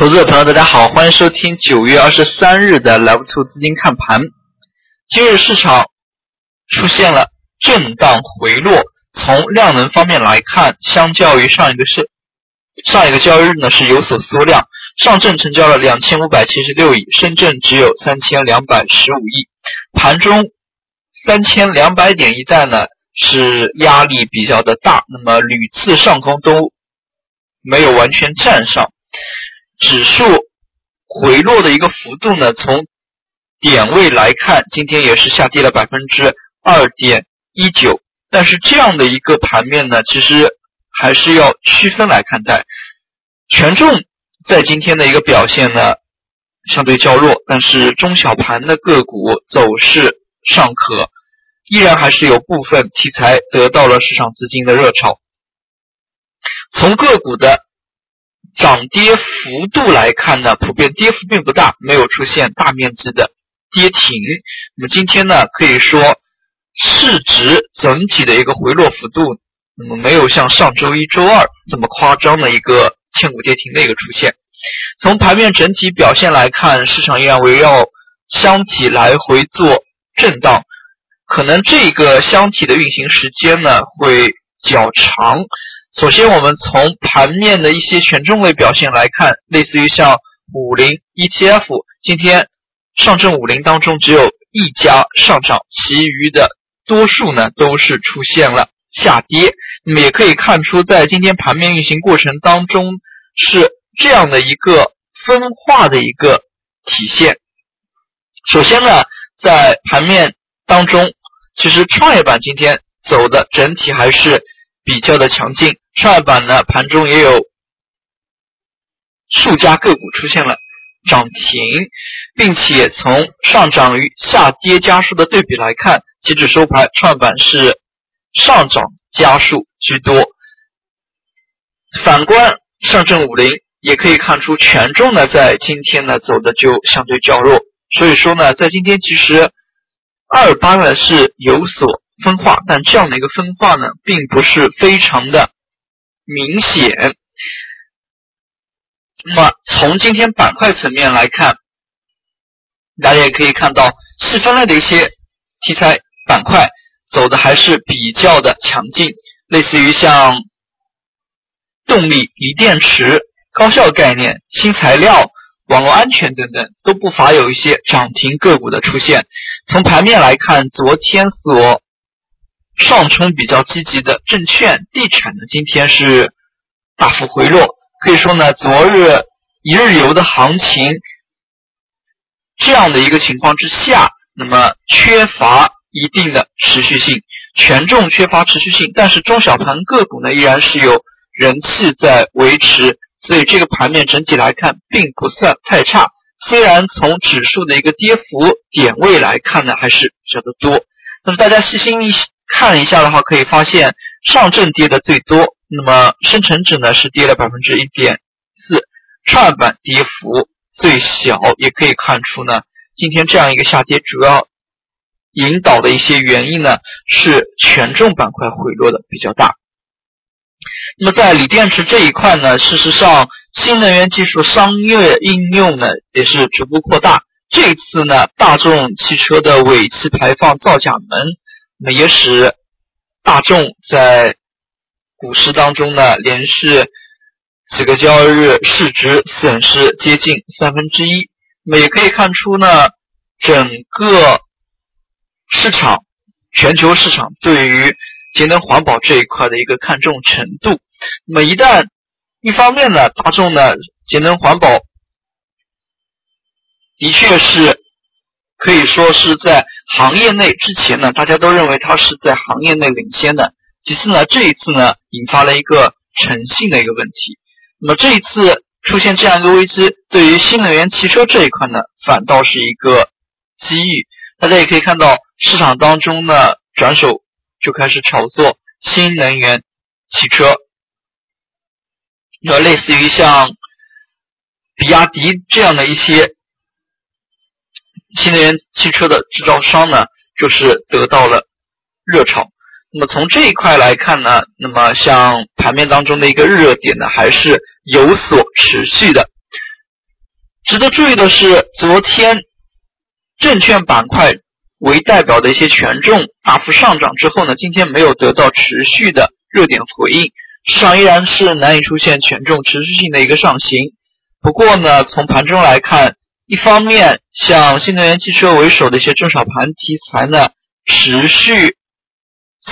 投资者朋友，大家好，欢迎收听九月二十三日的 Live Two 资金看盘。今日市场出现了震荡回落，从量能方面来看，相较于上一个是上一个交易日呢是有所缩量。上证成交了两千五百七十六亿，深圳只有三千两百十五亿。盘中三千两百点一带呢是压力比较的大，那么屡次上攻都没有完全站上。指数回落的一个幅度呢，从点位来看，今天也是下跌了百分之二点一九。但是这样的一个盘面呢，其实还是要区分来看待。权重在今天的一个表现呢，相对较弱，但是中小盘的个股走势尚可，依然还是有部分题材得到了市场资金的热炒。从个股的。涨跌幅度来看呢，普遍跌幅并不大，没有出现大面积的跌停。那么今天呢，可以说市值整体的一个回落幅度，那么没有像上周一周二这么夸张的一个千股跌停的一个出现。从盘面整体表现来看，市场依然围绕箱体来回做震荡，可能这个箱体的运行时间呢会较长。首先，我们从盘面的一些权重类表现来看，类似于像五零 ETF，今天上证五零当中只有一家上涨，其余的多数呢都是出现了下跌。那么也可以看出，在今天盘面运行过程当中是这样的一个分化的一个体现。首先呢，在盘面当中，其实创业板今天走的整体还是比较的强劲。创业板呢，盘中也有数家个股出现了涨停，并且从上涨与下跌家数的对比来看，截止收盘，创业板是上涨家数居多。反观上证五零，也可以看出权重呢，在今天呢走的就相对较弱。所以说呢，在今天其实二八呢是有所分化，但这样的一个分化呢，并不是非常的。明显。那么从今天板块层面来看，大家也可以看到细分类的一些题材板块走的还是比较的强劲，类似于像动力、锂电池、高效概念、新材料、网络安全等等，都不乏有一些涨停个股的出现。从盘面来看，昨天所上冲比较积极的证券、地产呢，今天是大幅回落。可以说呢，昨日一日游的行情这样的一个情况之下，那么缺乏一定的持续性，权重缺乏持续性，但是中小盘个股呢依然是有人气在维持，所以这个盘面整体来看并不算太差。虽然从指数的一个跌幅点位来看呢，还是比较的多。那么大家细心一。看一下的话，可以发现上证跌的最多，那么深成指呢是跌了百分之一点四，创业板跌幅最小，也可以看出呢，今天这样一个下跌，主要引导的一些原因呢是权重板块回落的比较大。那么在锂电池这一块呢，事实上新能源技术商业应用呢也是逐步扩大，这次呢大众汽车的尾气排放造假门。那也使大众在股市当中呢，连续几个交易日市值损失接近三分之一。那么也可以看出呢，整个市场、全球市场对于节能环保这一块的一个看重程度。那么一旦一方面呢，大众呢节能环保的确是。可以说是在行业内之前呢，大家都认为它是在行业内领先的。其次呢，这一次呢，引发了一个诚信的一个问题。那么这一次出现这样一个危机，对于新能源汽车这一块呢，反倒是一个机遇。大家也可以看到，市场当中呢，转手就开始炒作新能源汽车，那类似于像比亚迪这样的一些。新能源汽车的制造商呢，就是得到了热炒。那么从这一块来看呢，那么像盘面当中的一个热点呢，还是有所持续的。值得注意的是，昨天证券板块为代表的一些权重大幅上涨之后呢，今天没有得到持续的热点回应，市场依然是难以出现权重持续性的一个上行。不过呢，从盘中来看，一方面像新能源汽车为首的一些中小盘题材呢，持续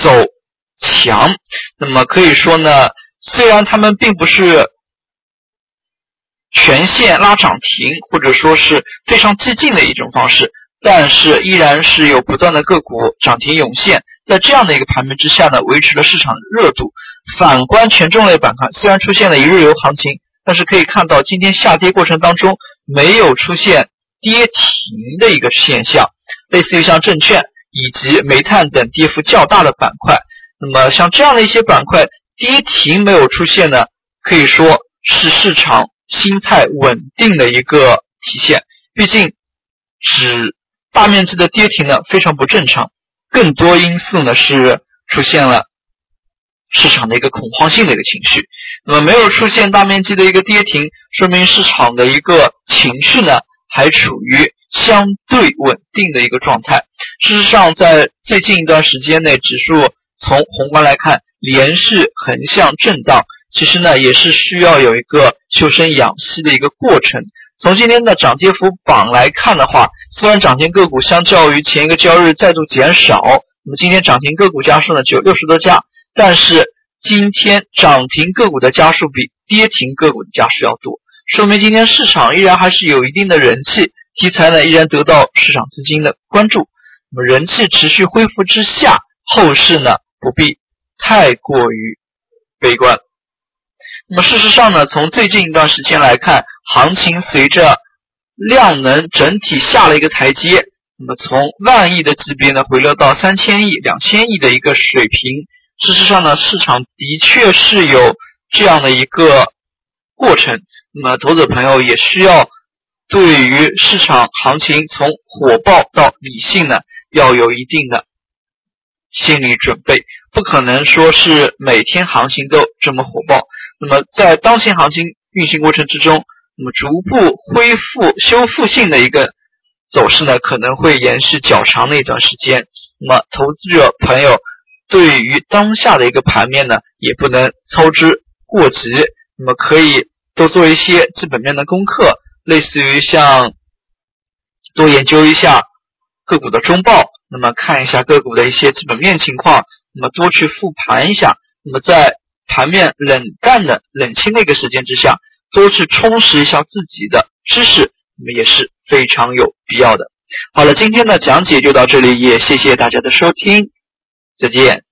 走强。那么可以说呢，虽然他们并不是全线拉涨停，或者说是非常激进的一种方式，但是依然是有不断的个股涨停涌现。在这样的一个盘面之下呢，维持了市场热度。反观权重类板块，虽然出现了一日游行情。但是可以看到，今天下跌过程当中没有出现跌停的一个现象，类似于像证券以及煤炭等跌幅较大的板块。那么像这样的一些板块跌停没有出现呢，可以说是市场心态稳定的一个体现。毕竟，只大面积的跌停呢非常不正常，更多因素呢是出现了。市场的一个恐慌性的一个情绪，那么没有出现大面积的一个跌停，说明市场的一个情绪呢还处于相对稳定的一个状态。事实上，在最近一段时间内，指数从宏观来看连续横向震荡，其实呢也是需要有一个修身养息的一个过程。从今天的涨跌幅榜来看的话，虽然涨停个股相较于前一个交易日再度减少，那么今天涨停个股家数呢只有六十多家。但是今天涨停个股的家数比跌停个股的家数要多，说明今天市场依然还是有一定的人气，题材呢依然得到市场资金的关注。那么人气持续恢复之下，后市呢不必太过于悲观。那么事实上呢，从最近一段时间来看，行情随着量能整体下了一个台阶，那么从万亿的级别呢回落到三千亿、两千亿的一个水平。事实上呢，市场的确是有这样的一个过程。那么，投资者朋友也需要对于市场行情从火爆到理性呢，要有一定的心理准备。不可能说是每天行情都这么火爆。那么，在当前行情运行过程之中，那么逐步恢复修复性的一个走势呢，可能会延续较长的一段时间。那么，投资者朋友。对于当下的一个盘面呢，也不能操之过急。那么可以多做一些基本面的功课，类似于像多研究一下个股的中报，那么看一下个股的一些基本面情况，那么多去复盘一下。那么在盘面冷淡的冷清的一个时间之下，多去充实一下自己的知识，那么也是非常有必要的。好了，今天的讲解就到这里，也谢谢大家的收听。再见。